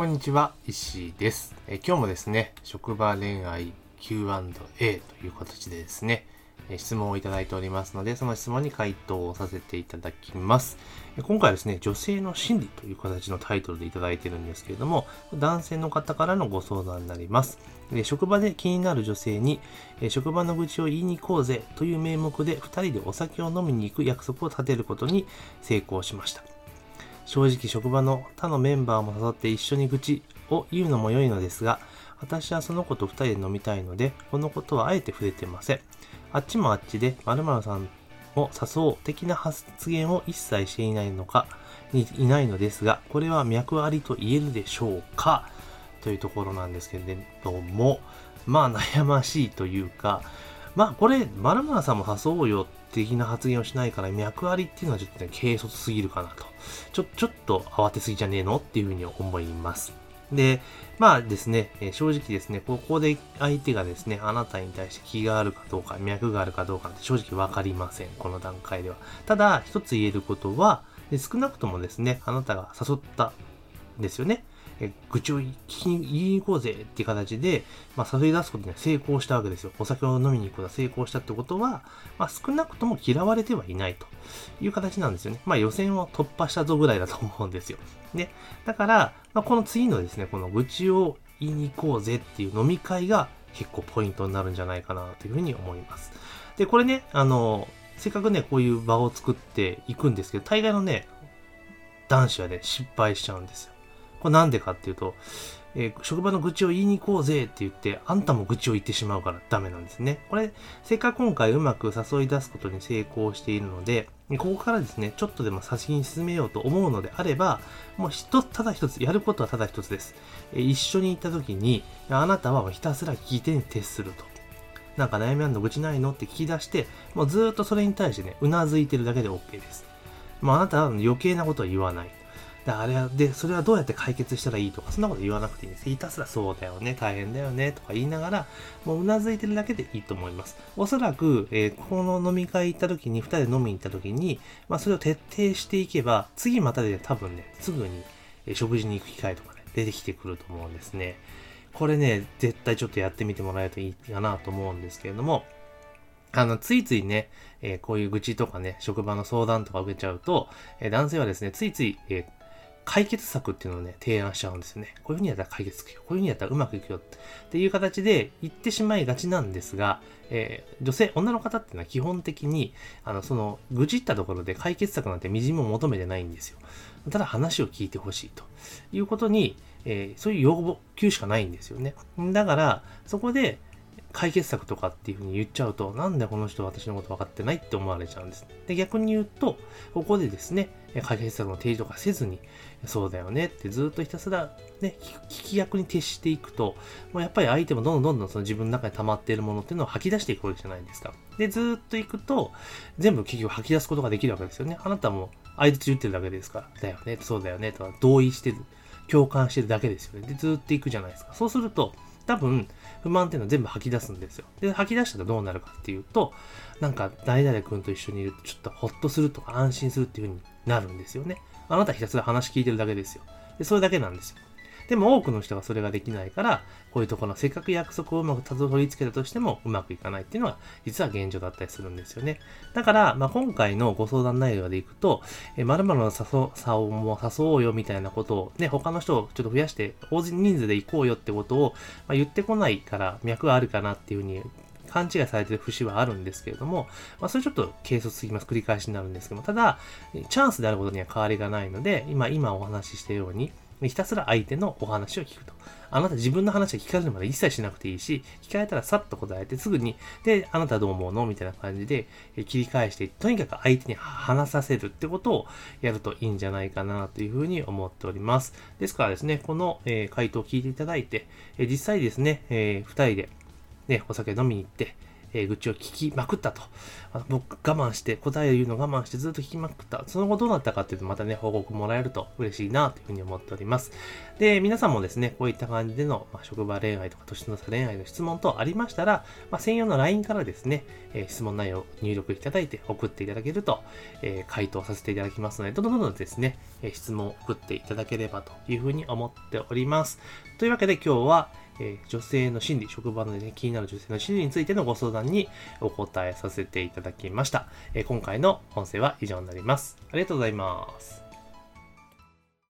こんにちは、石井です。え今日もですね、職場恋愛 Q&A という形でですね、え質問をいただいておりますので、その質問に回答をさせていただきます。え今回はですね、女性の心理という形のタイトルでいただいてるんですけれども、男性の方からのご相談になります。で職場で気になる女性に、え職場の愚痴を言いに行こうぜという名目で2人でお酒を飲みに行く約束を立てることに成功しました。正直職場の他のメンバーも誘って一緒に愚痴を言うのも良いのですが、私はその子と二人で飲みたいので、このことはあえて触れてません。あっちもあっちで〇〇さんを誘う的な発言を一切していないのか、いいないのですが、これは脈ありと言えるでしょうか？というところなんですけれども、まあ悩ましいというか、まあこれ、〇〇さんも誘おうよ的な発言をしないから脈ありっていうのはちょっとね、軽率すぎるかなと。ちょ、ちょっと慌てすぎじゃねえのっていうふうに思います。で、まあですね、え正直ですね、ここで相手がですね、あなたに対して気があるかどうか、脈があるかどうかって正直わかりません。この段階では。ただ、一つ言えることは、少なくともですね、あなたが誘ったんですよね。え愚痴を聞きに言いに行こうぜっていう形で、まあ、誘い出すことには成功したわけですよ。お酒を飲みに行くことは成功したってことは、まあ、少なくとも嫌われてはいないという形なんですよね。まあ、予選を突破したぞぐらいだと思うんですよ。ね。だから、まあ、この次のですね、この愚痴を言いに行こうぜっていう飲み会が結構ポイントになるんじゃないかなというふうに思います。で、これね、あの、せっかくね、こういう場を作っていくんですけど、大概のね、男子はね、失敗しちゃうんですよ。これなんでかっていうと、えー職場の愚痴を言いに行こうぜって言って、あんたも愚痴を言ってしまうからダメなんですね。これ、せっかく今回うまく誘い出すことに成功しているので、ここからですね、ちょっとでも先に進めようと思うのであれば、もう一つ、ただ一つ、やることはただ一つです。えー一緒に行った時に、あなたはひたすら聞いてに徹すると。なんか悩みあんの愚痴ないのって聞き出して、もうずっとそれに対してね、うなずいてるだけで OK です。もうあなたは余計なことは言わない。で、あれは、で、それはどうやって解決したらいいとか、そんなこと言わなくていいんです。ひたすらそうだよね、大変だよね、とか言いながら、もううなずいてるだけでいいと思います。おそらく、えーこの飲み会行った時に、二人で飲みに行った時に、まあ、それを徹底していけば、次またで、ね、多分ね、すぐに、え食事に行く機会とかね、出てきてくると思うんですね。これね、絶対ちょっとやってみてもらえるといいかなと思うんですけれども、あの、ついついね、えーこういう愚痴とかね、職場の相談とか受けちゃうと、えー男性はですね、ついつい、えー解決策っていうのをね、提案しちゃうんですよね。こういう風にやったら解決つくよ。こういう風にやったらうまくいくよ。っていう形で言ってしまいがちなんですが、えー女性、女の方っていうのは基本的に、あの、その、愚痴ったところで解決策なんてみじんも求めてないんですよ。ただ話を聞いてほしいということに、えーそういう要望求しかないんですよね。だから、そこで、解決策とかっていう風に言っちゃうと、なんでこの人私のこと分かってないって思われちゃうんです。で、逆に言うと、ここでですね、解決策の提示とかせずに、そうだよねってずっとひたすらね、聞き役に徹していくと、もうやっぱり相手もどんどんどんどんその自分の中に溜まっているものっていうのを吐き出していくわけじゃないですか。で、ずっといくと、全部結局吐き出すことができるわけですよね。あなたも相槌言ってるだけですから、だよね、そうだよね、とか同意してる、共感してるだけですよね。で、ずっといくじゃないですか。そうすると、多分、不満っていうのは全部吐き出すんですよ。で、吐き出したらどうなるかっていうと、なんか、誰々君と一緒にいるとちょっとほっとするとか安心するっていう風になるんですよね。あなたひたすら話聞いてるだけですよ。で、それだけなんですよ。でも多くの人がそれができないから、こういうところのせっかく約束をうまくたどり着けたとしてもうまくいかないっていうのは実は現状だったりするんですよね。だから、まあ、今回のご相談内容でいくと、え〇〇の誘差をも誘おうよみたいなことをね、他の人をちょっと増やして大人数で行こうよってことを、まあ、言ってこないから脈があるかなっていうふうに勘違いされてる節はあるんですけれども、まあ、それちょっと軽率すぎます。繰り返しになるんですけども、ただ、チャンスであることには変わりがないので、今、今お話ししたように、でひたすら相手のお話を聞くと。あなた自分の話は聞かれるまで一切しなくていいし、聞かれたらさっと答えてすぐに、で、あなたどう思うのみたいな感じで切り返して、とにかく相手に話させるってことをやるといいんじゃないかなというふうに思っております。ですからですね、この、え回答を聞いていただいて、え実際ですね、えー二人で、ね、お酒飲みに行って、えー、愚痴を聞きまくったと。僕我慢して、答えを言うのを我慢してずっと聞きまくった。その後どうなったかっていうとまたね、報告もらえると嬉しいなというふうに思っております。で、皆さんもですね、こういった感じでの、まあ、職場恋愛とか年の差恋愛の質問等ありましたら、まあ、専用の LINE からですね、えー、質問内容を入力いただいて送っていただけると、えー、回答させていただきますので、どんどんどんどんですね、え質問を送っていただければというふうに思っております。というわけで今日は、えー、女性の心理、職場の、ね、気になる女性の心理についてのご相談にお答えさせていただきました。えー、今回の音声は以上になります。ありがとうございます。